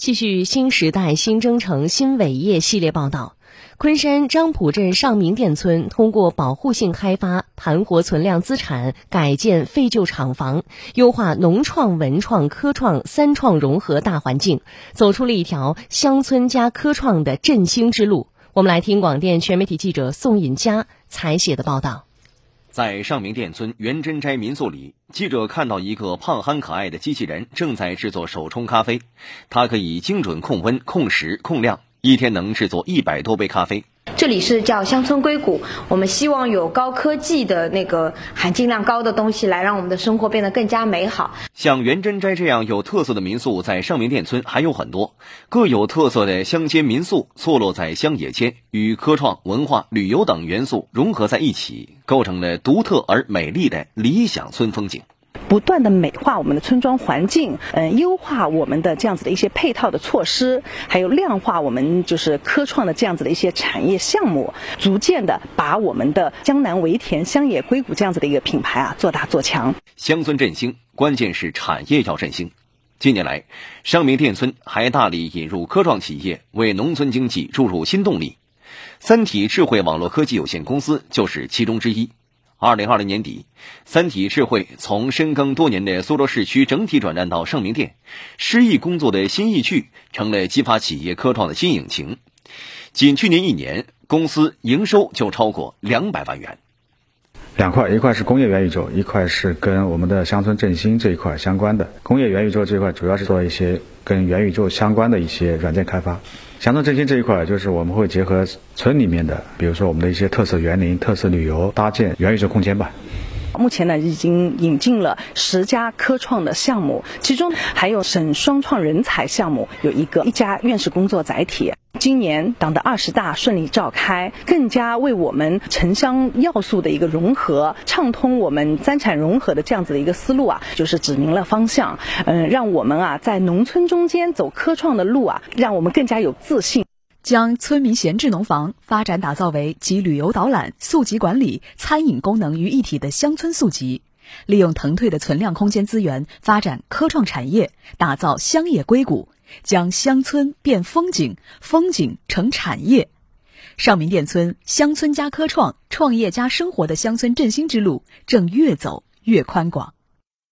继续新时代新征程新伟业系列报道。昆山张浦镇上明店村通过保护性开发、盘活存量资产、改建废旧厂房，优化农创、文创、科创三创融合大环境，走出了一条乡村加科创的振兴之路。我们来听广电全媒体记者宋尹佳采写的报道。在上明店村元真斋民宿里，记者看到一个胖憨可爱的机器人正在制作手冲咖啡。它可以精准控温、控时、控量，一天能制作一百多杯咖啡。这里是叫乡村硅谷，我们希望有高科技的那个含金量高的东西，来让我们的生活变得更加美好。像元珍斋这样有特色的民宿，在上明店村还有很多。各有特色的乡间民宿，错落在乡野间，与科创、文化、旅游等元素融合在一起，构成了独特而美丽的理想村风景。不断的美化我们的村庄环境，嗯，优化我们的这样子的一些配套的措施，还有量化我们就是科创的这样子的一些产业项目，逐渐的把我们的江南围田乡野硅谷这样子的一个品牌啊做大做强。乡村振兴，关键是产业要振兴。近年来，上明店村还大力引入科创企业，为农村经济注入新动力。三体智慧网络科技有限公司就是其中之一。二零二零年底，三体智慧从深耕多年的苏州市区整体转战到盛名店，诗意工作的新意趣成了激发企业科创的新引擎。仅去年一年，公司营收就超过两百万元。两块，一块是工业元宇宙，一块是跟我们的乡村振兴这一块相关的。工业元宇宙这一块主要是做一些跟元宇宙相关的一些软件开发。乡村振兴这一块，就是我们会结合村里面的，比如说我们的一些特色园林、特色旅游，搭建元宇宙空间吧。目前呢，已经引进了十家科创的项目，其中还有省双创人才项目，有一个一家院士工作载体。今年党的二十大顺利召开，更加为我们城乡要素的一个融合、畅通我们三产融合的这样子的一个思路啊，就是指明了方向。嗯，让我们啊在农村中间走科创的路啊，让我们更加有自信。将村民闲置农房发展打造为集旅游导览、宿集管理、餐饮功能于一体的乡村宿集，利用腾退的存量空间资源发展科创产业，打造乡野硅谷。将乡村变风景，风景成产业。上明店村乡村加科创，创业加生活的乡村振兴之路正越走越宽广。